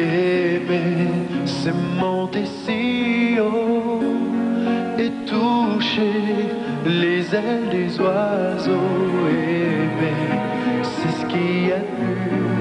Aimer, c'est monter si haut et toucher les ailes des oiseaux. Aimer, c'est ce qui a pu